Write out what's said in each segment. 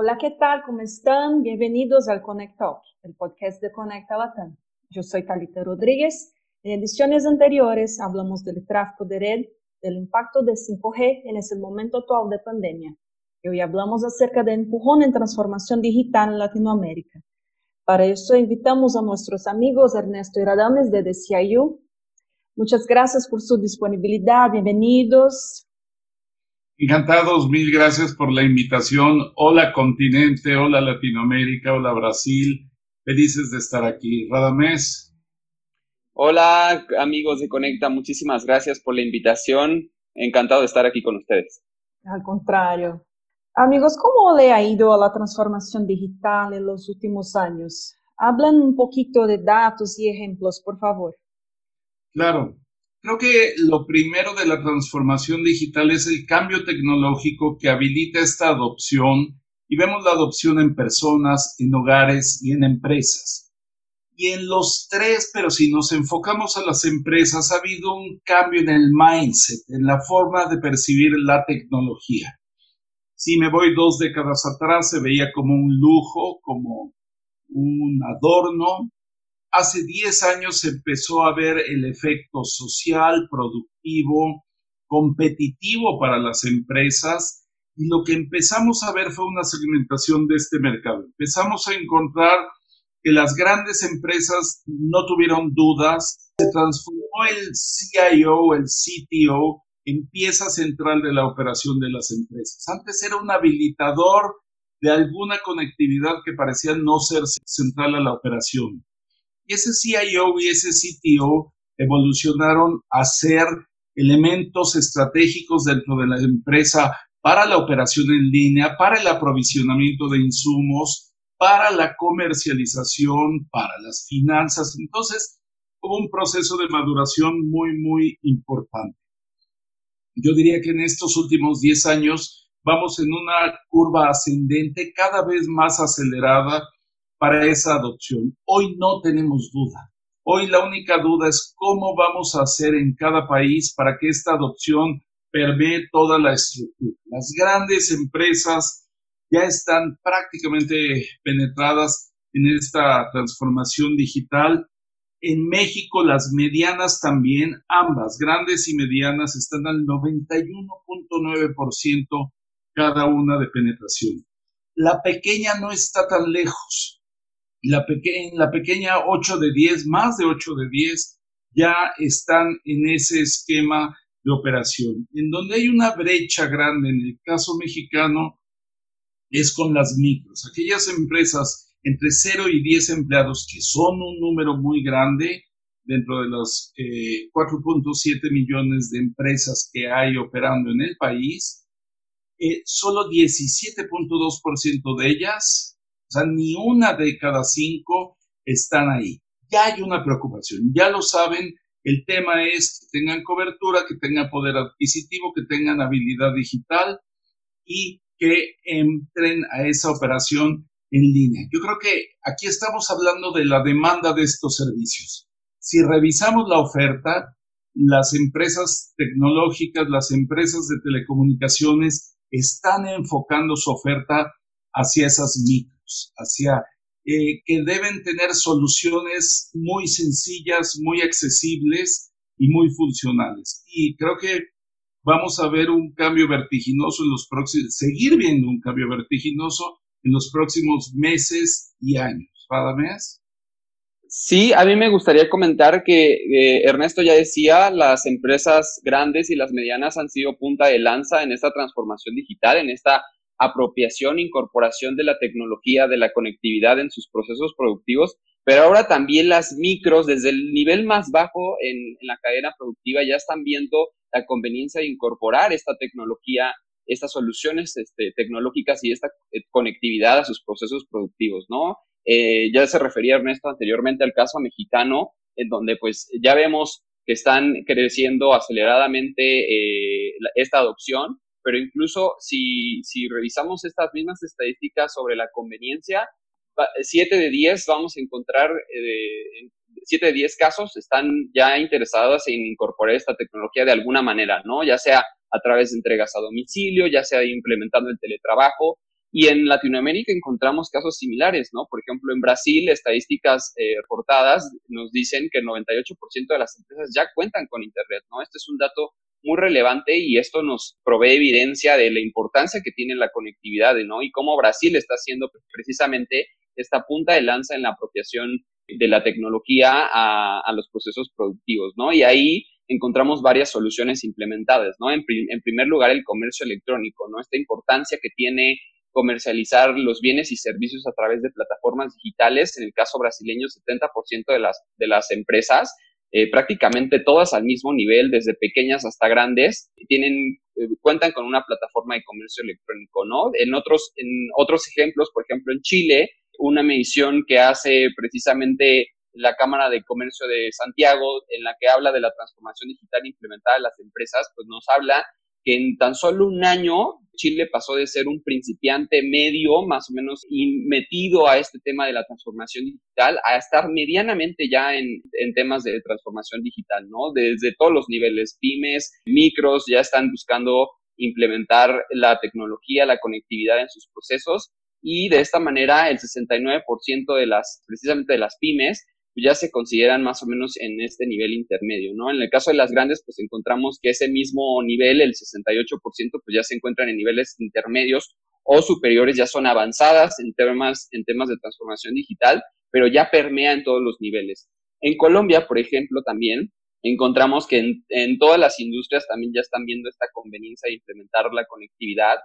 Hola, ¿qué tal? ¿Cómo están? Bienvenidos al Connect Talk, el podcast de Conecta Latam. Yo soy Talita Rodríguez. En ediciones anteriores hablamos del tráfico de red, del impacto de 5G en ese momento actual de pandemia. Hoy hablamos acerca del empujón en transformación digital en Latinoamérica. Para eso invitamos a nuestros amigos Ernesto y Radames de DCIU. Muchas gracias por su disponibilidad. Bienvenidos. Encantados, mil gracias por la invitación. Hola continente, hola Latinoamérica, hola Brasil. Felices de estar aquí. Radamés. Hola amigos de Conecta, muchísimas gracias por la invitación. Encantado de estar aquí con ustedes. Al contrario. Amigos, ¿cómo le ha ido a la transformación digital en los últimos años? Hablan un poquito de datos y ejemplos, por favor. Claro, Creo que lo primero de la transformación digital es el cambio tecnológico que habilita esta adopción y vemos la adopción en personas, en hogares y en empresas. Y en los tres, pero si nos enfocamos a las empresas, ha habido un cambio en el mindset, en la forma de percibir la tecnología. Si me voy dos décadas atrás, se veía como un lujo, como un adorno, hace 10 años empezó a ver el efecto social, productivo, competitivo para las empresas y lo que empezamos a ver fue una segmentación de este mercado. Empezamos a encontrar que las grandes empresas no tuvieron dudas, se transformó el CIO, el CTO, en pieza central de la operación de las empresas. Antes era un habilitador de alguna conectividad que parecía no ser central a la operación. Y ese CIO y ese CTO evolucionaron a ser elementos estratégicos dentro de la empresa para la operación en línea, para el aprovisionamiento de insumos, para la comercialización, para las finanzas. Entonces, hubo un proceso de maduración muy, muy importante. Yo diría que en estos últimos 10 años vamos en una curva ascendente cada vez más acelerada para esa adopción. Hoy no tenemos duda. Hoy la única duda es cómo vamos a hacer en cada país para que esta adopción permee toda la estructura. Las grandes empresas ya están prácticamente penetradas en esta transformación digital. En México las medianas también, ambas, grandes y medianas, están al 91.9% cada una de penetración. La pequeña no está tan lejos la, pequeña 8 de 10, más de 8 de 10, ya están en ese esquema de operación. En donde hay una brecha grande en el caso mexicano es con las micros, aquellas empresas entre 0 y 10 empleados, que son un número muy grande dentro de los 4.7 eh, millones de empresas que hay operando en el país, eh, solo 17.2% de ellas o sea, ni una de cada cinco están ahí. Ya hay una preocupación, ya lo saben. El tema es que tengan cobertura, que tengan poder adquisitivo, que tengan habilidad digital y que entren a esa operación en línea. Yo creo que aquí estamos hablando de la demanda de estos servicios. Si revisamos la oferta, las empresas tecnológicas, las empresas de telecomunicaciones están enfocando su oferta hacia esas micro hacia eh, que deben tener soluciones muy sencillas, muy accesibles y muy funcionales. Y creo que vamos a ver un cambio vertiginoso en los próximos, seguir viendo un cambio vertiginoso en los próximos meses y años. mes? Sí, a mí me gustaría comentar que eh, Ernesto ya decía, las empresas grandes y las medianas han sido punta de lanza en esta transformación digital, en esta apropiación, incorporación de la tecnología, de la conectividad en sus procesos productivos, pero ahora también las micros, desde el nivel más bajo en, la cadena productiva, ya están viendo la conveniencia de incorporar esta tecnología, estas soluciones este, tecnológicas y esta eh, conectividad a sus procesos productivos, ¿no? Eh, ya se refería Ernesto anteriormente al caso mexicano, en donde pues ya vemos que están creciendo aceleradamente eh, esta adopción pero incluso si, si revisamos estas mismas estadísticas sobre la conveniencia, 7 de 10 vamos a encontrar, eh, 7 de 10 casos están ya interesados en incorporar esta tecnología de alguna manera, ¿no? Ya sea a través de entregas a domicilio, ya sea implementando el teletrabajo. Y en Latinoamérica encontramos casos similares, ¿no? Por ejemplo, en Brasil, estadísticas eh, reportadas nos dicen que el 98% de las empresas ya cuentan con Internet, ¿no? Este es un dato muy relevante y esto nos provee evidencia de la importancia que tiene la conectividad, ¿no? Y cómo Brasil está haciendo precisamente esta punta de lanza en la apropiación de la tecnología a, los procesos productivos, ¿no? Y ahí encontramos varias soluciones implementadas, ¿no? En, en, primer lugar, el comercio electrónico, ¿no? Esta importancia que tiene comercializar los bienes y servicios a través de plataformas digitales. En el caso brasileño, 70% de las, de las empresas, eh, prácticamente todas al mismo nivel, desde pequeñas hasta grandes, tienen, eh, cuentan con una plataforma de comercio electrónico, ¿no? En otros, en otros ejemplos, por ejemplo, en Chile, una medición que hace precisamente la Cámara de Comercio de Santiago, en la que habla de la transformación digital implementada en las empresas, pues nos habla que en tan solo un año Chile pasó de ser un principiante medio, más o menos metido a este tema de la transformación digital, a estar medianamente ya en, en, temas de transformación digital, ¿no? Desde todos los niveles, pymes, micros, ya están buscando implementar la tecnología, la conectividad en sus procesos y de esta manera el 69% de las, precisamente de las pymes, ya se consideran más o menos en este nivel intermedio, ¿no? En el caso de las grandes, pues encontramos que ese mismo nivel, el 68%, pues ya se encuentran en niveles intermedios o superiores, ya son avanzadas en temas, en temas de transformación digital, pero ya permea en todos los niveles. En Colombia, por ejemplo, también encontramos que en todas las industrias también ya están viendo esta conveniencia de implementar la conectividad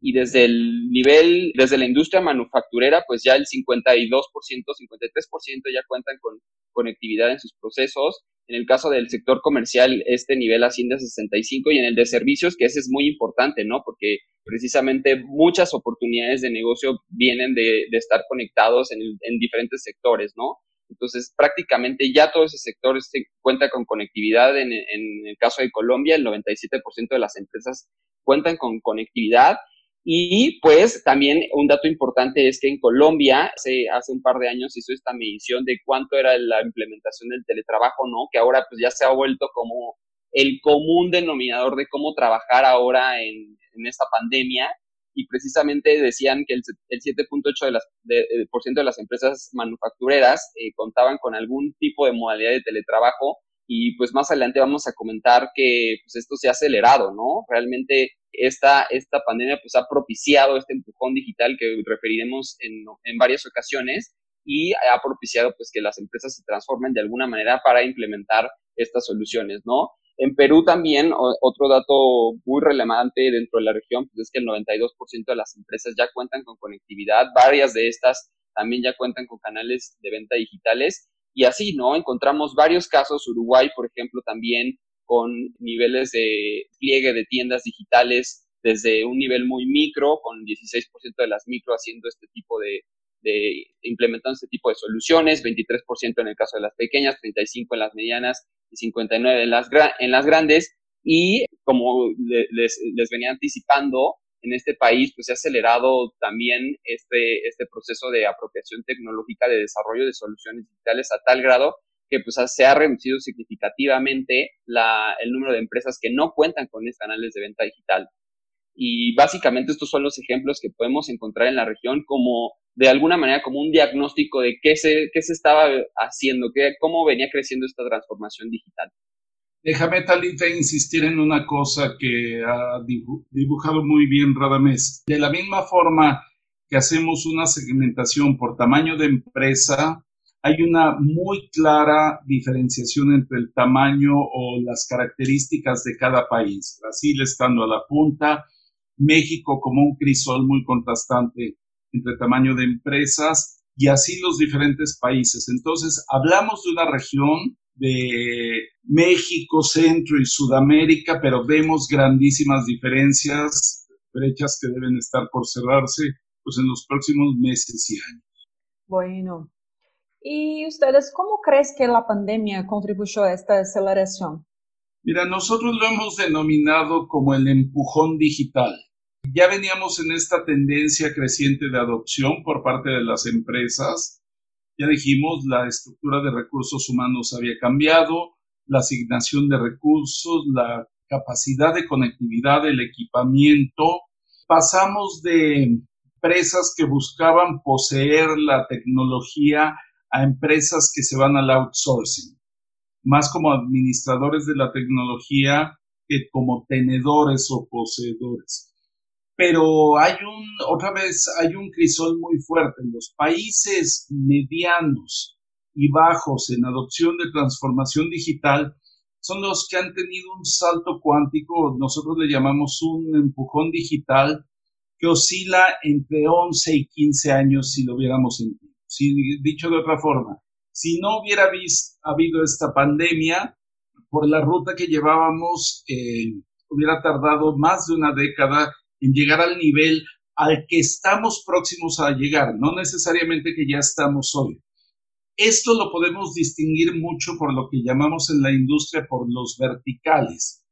y desde el nivel, desde la industria manufacturera, pues ya el 52%, 53% ya cuentan con conectividad en sus procesos. En el caso del sector comercial, este nivel asciende a 65 y en el de servicios, que ese es muy importante, ¿no? Porque precisamente muchas oportunidades de negocio vienen de, de estar conectados en, en, diferentes sectores, ¿no? Entonces, prácticamente ya todo ese sector se cuenta con conectividad. En, en el caso de Colombia, el 97% de las empresas cuentan con conectividad y pues también un dato importante es que en Colombia hace, hace un par de años hizo esta medición de cuánto era la implementación del teletrabajo, ¿no? Que ahora pues ya se ha vuelto como el común denominador de cómo trabajar ahora en, en esta pandemia. Y precisamente decían que el, el 7.8% de las, de, de, por ciento de las empresas manufactureras eh, contaban con algún tipo de modalidad de teletrabajo y pues más adelante vamos a comentar que pues esto se ha acelerado, ¿no? Realmente esta, esta pandemia pues ha propiciado este empujón digital que referiremos en, en varias ocasiones y ha propiciado pues que las empresas se transformen de alguna manera para implementar estas soluciones, ¿no? En Perú también, otro dato muy relevante dentro de la región, pues es que el 92% de las empresas ya cuentan con conectividad, varias de estas también ya cuentan con canales de venta digitales y así, ¿no? Encontramos varios casos, Uruguay, por ejemplo, también con niveles de pliegue de tiendas digitales desde un nivel muy micro, con 16% de las micro haciendo este tipo de, de, implementando este tipo de soluciones, 23% en el caso de las pequeñas, 35% en las medianas y 59% en las, en las grandes. Y como les, les venía anticipando, en este país pues se ha acelerado también este, este proceso de apropiación tecnológica de desarrollo de soluciones digitales a tal grado que pues se ha reducido significativamente la, el número de empresas que no cuentan con canales de venta digital. Y básicamente estos son los ejemplos que podemos encontrar en la región como de alguna manera como un diagnóstico de qué se, qué se estaba haciendo, qué, cómo venía creciendo esta transformación digital. Déjame, Talita, insistir en una cosa que ha dibujado muy bien Radamés. De la misma forma que hacemos una segmentación por tamaño de empresa, hay una muy clara diferenciación entre el tamaño o las características de cada país. Brasil estando a la punta, México como un crisol muy contrastante entre tamaño de empresas y así los diferentes países. Entonces, hablamos de una región de México, Centro y Sudamérica, pero vemos grandísimas diferencias, brechas que deben estar por cerrarse pues, en los próximos meses y años. Bueno, ¿y ustedes cómo crees que la pandemia contribuyó a esta aceleración? Mira, nosotros lo hemos denominado como el empujón digital. Ya veníamos en esta tendencia creciente de adopción por parte de las empresas, ya dijimos, la estructura de recursos humanos había cambiado, la asignación de recursos, la capacidad de conectividad, el equipamiento. Pasamos de empresas que buscaban poseer la tecnología a empresas que se van al outsourcing, más como administradores de la tecnología que como tenedores o poseedores. Pero hay un, otra vez, hay un crisol muy fuerte. Los países medianos y bajos en adopción de transformación digital son los que han tenido un salto cuántico, nosotros le llamamos un empujón digital, que oscila entre 11 y 15 años si lo hubiéramos sentido. Dicho de otra forma, si no hubiera habido esta pandemia, por la ruta que llevábamos, eh, hubiera tardado más de una década en llegar al nivel al que estamos próximos a llegar, no necesariamente que ya estamos hoy. Esto lo podemos distinguir mucho por lo que llamamos en la industria por los verticales.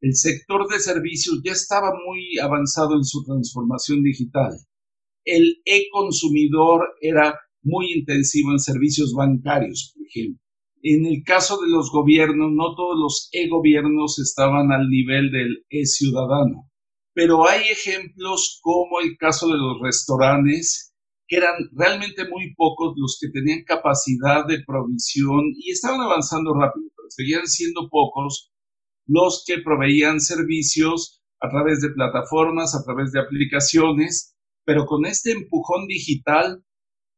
El sector de servicios ya estaba muy avanzado en su transformación digital. El e-consumidor era muy intensivo en servicios bancarios, por ejemplo. En el caso de los gobiernos, no todos los e-gobiernos estaban al nivel del e-ciudadano, pero hay ejemplos como el caso de los restaurantes que eran realmente muy pocos los que tenían capacidad de provisión y estaban avanzando rápido, pero seguían siendo pocos los que proveían servicios a través de plataformas, a través de aplicaciones, pero con este empujón digital,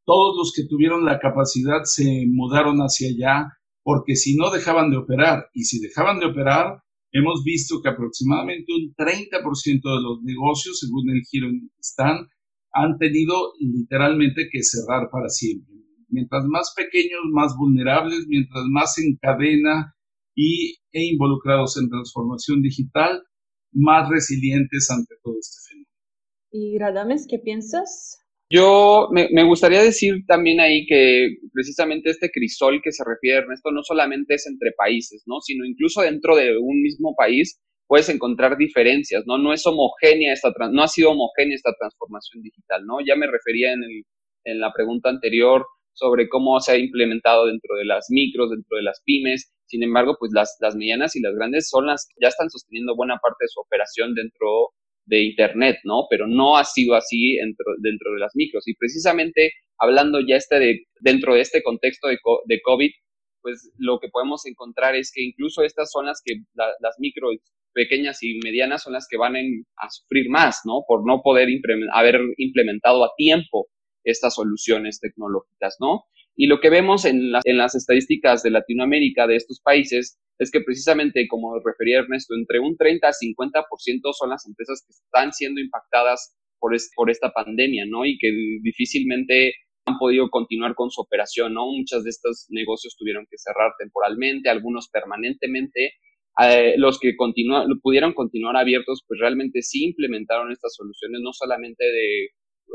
todos los que tuvieron la capacidad se mudaron hacia allá, porque si no dejaban de operar, y si dejaban de operar, hemos visto que aproximadamente un 30% de los negocios, según el giro están, han tenido literalmente que cerrar para siempre. Mientras más pequeños, más vulnerables, mientras más en cadena y, e involucrados en transformación digital, más resilientes ante todo este fenómeno. ¿Y Radames, qué piensas? Yo me, gustaría decir también ahí que precisamente este crisol que se refiere Ernesto no solamente es entre países, ¿no? sino incluso dentro de un mismo país puedes encontrar diferencias, ¿no? No es homogénea esta, no ha sido homogénea esta transformación digital, ¿no? Ya me refería en, el, en la pregunta anterior sobre cómo se ha implementado dentro de las micros, dentro de las pymes. Sin embargo, pues las, las medianas y las grandes son las que ya están sosteniendo buena parte de su operación dentro de Internet, ¿no? Pero no ha sido así dentro, dentro de las micros. Y precisamente hablando ya este de, dentro de este contexto de, de COVID, pues lo que podemos encontrar es que incluso estas son las que las micros pequeñas y medianas son las que van a sufrir más, ¿no? Por no poder haber implementado a tiempo estas soluciones tecnológicas, ¿no? Y lo que vemos en, en las estadísticas de Latinoamérica de estos países es que precisamente, como refería Ernesto, entre un 30 a 50% son las empresas que están siendo impactadas por, por esta pandemia, ¿no? Y que difícilmente han podido continuar con su operación, ¿no? Muchos de estos negocios tuvieron que cerrar temporalmente, algunos permanentemente, eh, los que pudieron continuar abiertos, pues realmente sí implementaron estas soluciones, no solamente de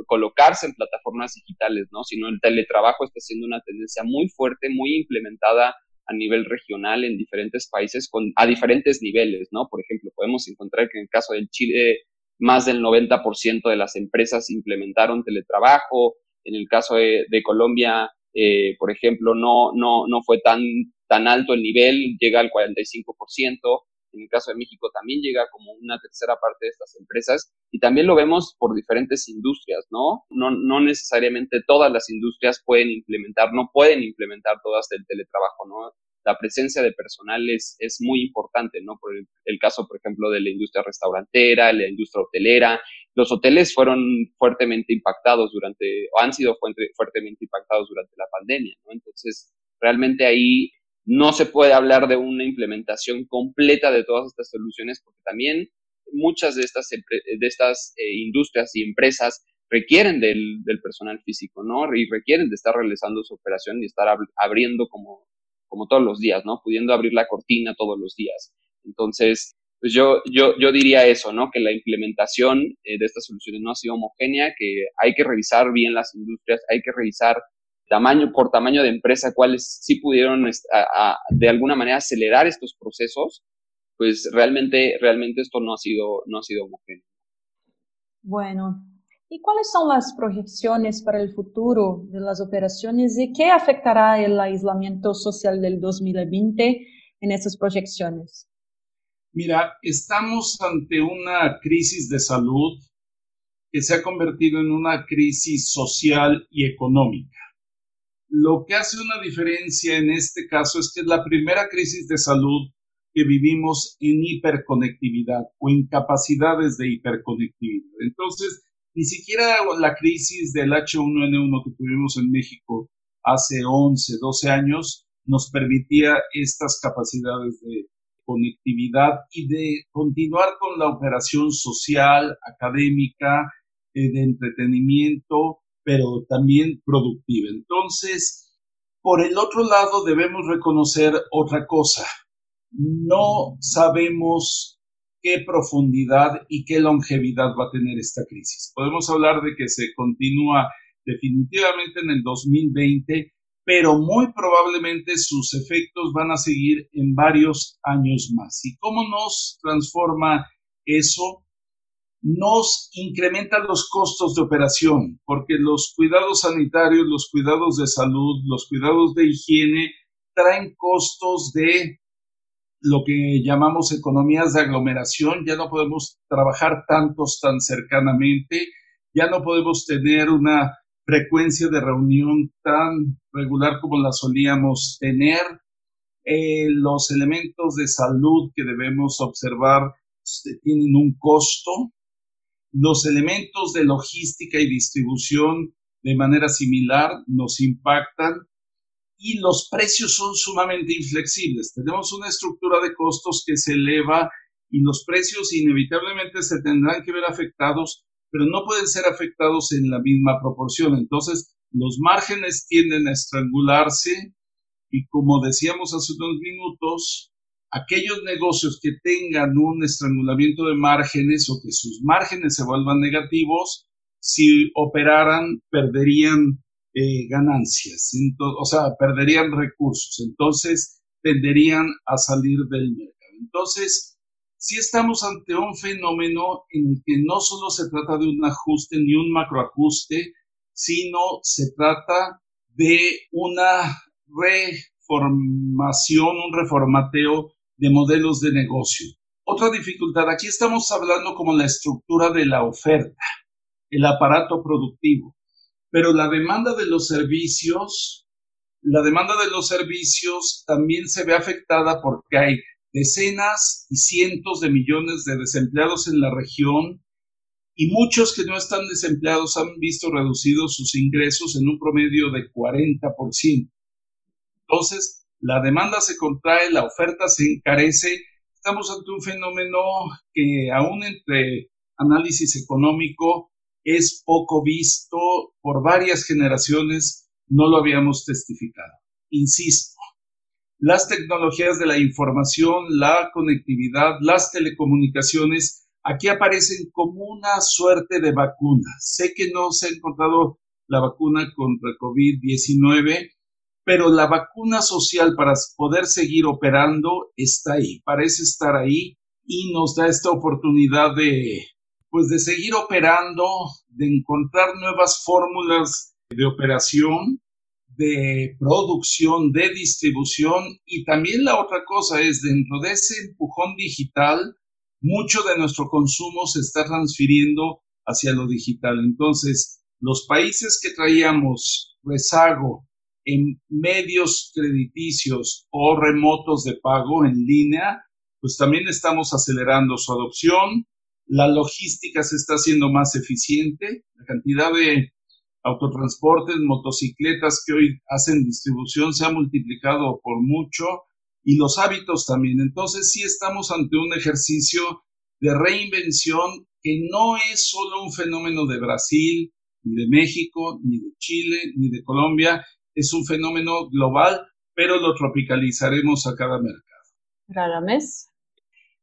colocarse en plataformas digitales, ¿no? Sino el teletrabajo está siendo una tendencia muy fuerte, muy implementada a nivel regional en diferentes países con, a diferentes niveles, ¿no? Por ejemplo, podemos encontrar que en el caso del Chile más del 90% de las empresas implementaron teletrabajo, en el caso de, Colombia, eh, por ejemplo, no, no, no fue tan tan alto el nivel, llega al 45%. En el caso de México también llega como una tercera parte de estas empresas y también lo vemos por diferentes industrias, ¿no? No, no necesariamente todas las industrias pueden implementar, no pueden implementar todas el teletrabajo, ¿no? La presencia de personal es, es muy importante, ¿no? Por el, caso, por ejemplo, de la industria restaurantera, la industria hotelera. Los hoteles fueron fuertemente impactados durante, o han sido fuertemente impactados durante la pandemia, ¿no? Entonces, realmente ahí no se puede hablar de una implementación completa de todas estas soluciones porque también muchas de estas, de estas eh, industrias y empresas requieren del, personal físico, ¿no? Y requieren de estar realizando su operación y estar abriendo como, como todos los días, ¿no? Pudiendo abrir la cortina todos los días. Entonces, pues yo, yo, yo diría eso, ¿no? Que la implementación eh, de estas soluciones no ha sido homogénea, que hay que revisar bien las industrias, hay que revisar tamaño por tamaño de empresa, cuáles sí pudieron de alguna manera acelerar estos procesos, pues realmente, realmente esto no ha sido, no ha sido homogéneo. Bueno, ¿y cuáles son las proyecciones para el futuro de las operaciones y qué afectará el aislamiento social del 2020 en esas proyecciones? Mira, estamos ante una crisis de salud que se ha convertido en una crisis social y económica. Lo que hace una diferencia en este caso es que es la primera crisis de salud que vivimos en hiperconectividad o en capacidades de hiperconectividad. Entonces, ni siquiera la crisis del H1N1 que tuvimos en México hace 11, 12 años nos permitía estas capacidades de conectividad y de continuar con la operación social, académica, eh, de entretenimiento, pero también productiva. Entonces, por el otro lado, debemos reconocer otra cosa. No sabemos qué profundidad y qué longevidad va a tener esta crisis. Podemos hablar de que se continúa definitivamente en el 2020, pero muy probablemente sus efectos van a seguir en varios años más. ¿Y cómo nos transforma eso? Nos incrementa los costos de operación, porque los cuidados sanitarios, los cuidados de salud, los cuidados de higiene traen costos de lo que llamamos economías de aglomeración, ya no podemos trabajar tantos tan cercanamente, ya no podemos tener una frecuencia de reunión tan regular como la solíamos tener. Eh, los elementos de salud que debemos observar este, tienen un costo. Los elementos de logística y distribución de manera similar nos impactan y los precios son sumamente inflexibles. Tenemos una estructura de costos que se eleva y los precios inevitablemente se tendrán que ver afectados pero no pueden ser afectados en la misma proporción. Entonces, los márgenes tienden a estrangularse y como decíamos hace unos minutos, aquellos negocios que tengan un estrangulamiento de márgenes o que sus márgenes se vuelvan negativos, si operaran, perderían eh, ganancias, o sea, perderían recursos, entonces tenderían a salir del mercado. Entonces, si estamos ante un fenómeno en el que no solo se trata de un ajuste ni un macroajuste, sino se trata de una reformación, un reformateo de modelos de negocio. Otra dificultad, aquí estamos hablando como la estructura de la oferta, el aparato productivo, pero la demanda de los servicios, la demanda de los servicios también se ve afectada porque hay decenas y cientos de millones de desempleados en la región y muchos que no están desempleados han visto reducidos sus ingresos en un promedio de 40%. Entonces, la demanda se contrae, la oferta se encarece. Estamos ante un fenómeno que aún entre análisis económico es poco visto por varias generaciones, no lo habíamos testificado. Insisto, las tecnologías de la información, la conectividad, las telecomunicaciones, aquí aparecen como una suerte de vacuna. Sé que no se ha encontrado la vacuna contra COVID-19, pero la vacuna social para poder seguir operando está ahí, parece estar ahí y nos da esta oportunidad de, pues, de seguir operando, de encontrar nuevas fórmulas de operación de producción, de distribución y también la otra cosa es dentro de ese empujón digital, mucho de nuestro consumo se está transfiriendo hacia lo digital. Entonces, los países que traíamos rezago en medios crediticios o remotos de pago en línea, pues también estamos acelerando su adopción. La logística se está haciendo más eficiente. La cantidad de autotransportes, motocicletas que hoy hacen distribución se ha multiplicado por mucho y los hábitos también. Entonces sí estamos ante un ejercicio de reinvención que no es solo un fenómeno de Brasil, ni de México, ni de Chile, ni de Colombia, es un fenómeno global, pero lo tropicalizaremos a cada mercado. mes.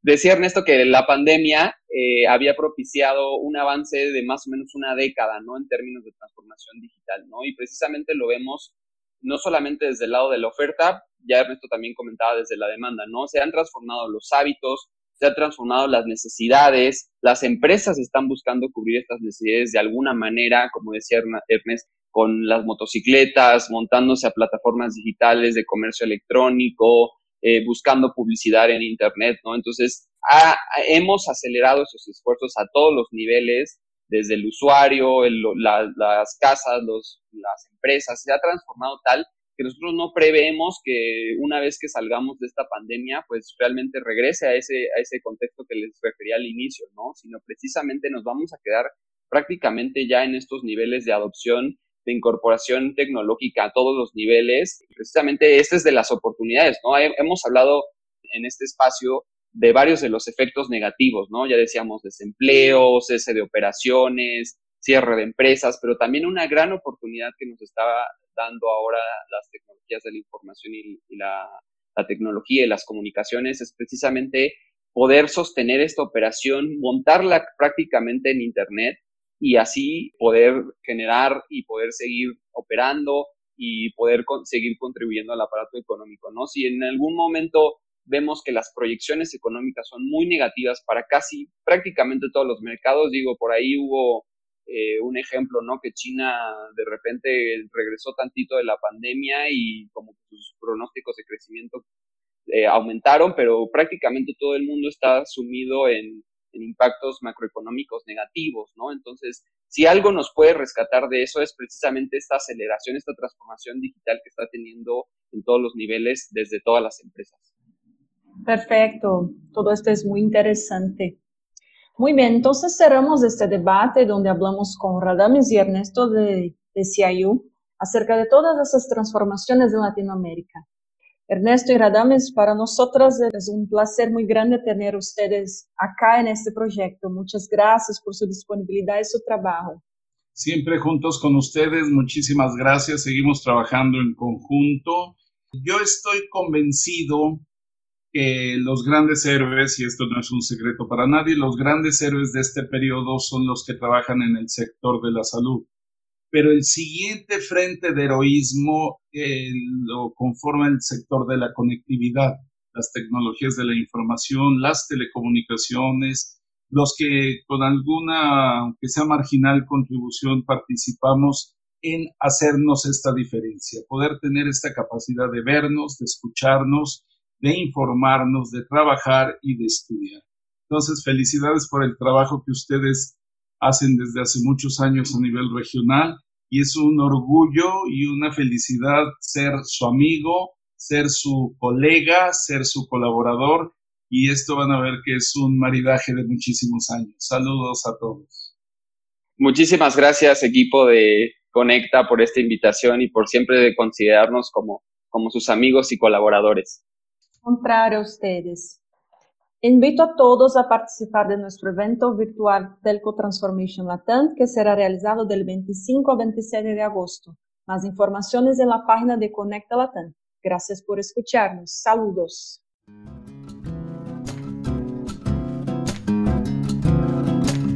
Decía Ernesto que la pandemia eh, había propiciado un avance de más o menos una década, ¿no? En términos de transformación digital, ¿no? Y precisamente lo vemos no solamente desde el lado de la oferta, ya Ernesto también comentaba desde la demanda, ¿no? Se han transformado los hábitos, se han transformado las necesidades, las empresas están buscando cubrir estas necesidades de alguna manera, como decía Ernesto, con las motocicletas, montándose a plataformas digitales de comercio electrónico, eh, buscando publicidad en Internet, ¿no? Entonces, hemos acelerado esos esfuerzos a todos los niveles desde el usuario, las casas, los, las empresas, se ha transformado tal que nosotros no preveemos que una vez que salgamos de esta pandemia, pues realmente regrese a ese, a ese contexto que les refería al inicio, ¿no? Sino precisamente nos vamos a quedar prácticamente ya en estos niveles de adopción, de incorporación tecnológica a todos los niveles. Precisamente este es de las oportunidades, ¿no? Hemos hablado en este espacio de varios de los efectos negativos, ¿no? Ya decíamos desempleo, cese de operaciones, cierre de empresas, pero también una gran oportunidad que nos está dando ahora las tecnologías de la información y, la, tecnología y las comunicaciones es precisamente poder sostener esta operación, montarla prácticamente en Internet y así poder generar y poder seguir operando y poder seguir contribuyendo al aparato económico, ¿no? Si en algún momento vemos que las proyecciones económicas son muy negativas para casi prácticamente todos los mercados, digo, por ahí hubo eh, un ejemplo, ¿no? Que China de repente regresó tantito de la pandemia y como sus pronósticos de crecimiento eh, aumentaron, pero prácticamente todo el mundo está sumido en, en impactos macroeconómicos negativos, ¿no? Entonces, si algo nos puede rescatar de eso es precisamente esta aceleración, esta transformación digital que está teniendo en todos los niveles desde todas las empresas. Perfecto, todo esto es muy interesante. Muy bien, entonces cerramos este debate donde hablamos con Radames y Ernesto de, de CIU acerca de todas esas transformaciones en Latinoamérica. Ernesto y Radames, para nosotras es un placer muy grande tener ustedes acá en este proyecto. Muchas gracias por su disponibilidad y su trabajo. Siempre juntos con ustedes, muchísimas gracias. Seguimos trabajando en conjunto. Yo estoy convencido que los grandes héroes, y esto no es un secreto para nadie, los grandes héroes de este periodo son los que trabajan en el sector de la salud. Pero el siguiente frente de heroísmo eh, lo conforma el sector de la conectividad, las tecnologías de la información, las telecomunicaciones, los que con alguna, aunque sea marginal, contribución participamos en hacernos esta diferencia, poder tener esta capacidad de vernos, de escucharnos, de informarnos, de trabajar y de estudiar. Entonces, felicidades por el trabajo que ustedes hacen desde hace muchos años a nivel regional y es un orgullo y una felicidad ser su amigo, ser su colega, ser su colaborador y esto van a ver que es un maridaje de muchísimos años. Saludos a todos. Muchísimas gracias equipo de Conecta por esta invitación y por siempre considerarnos como, como sus amigos y colaboradores encontrar a ustedes. Invito a todos a participar de nuestro evento virtual Telco Transformation Latam, que será realizado del 25 al 27 de agosto. Más informaciones en la página de Conecta Latam. Gracias por escucharnos. Saludos.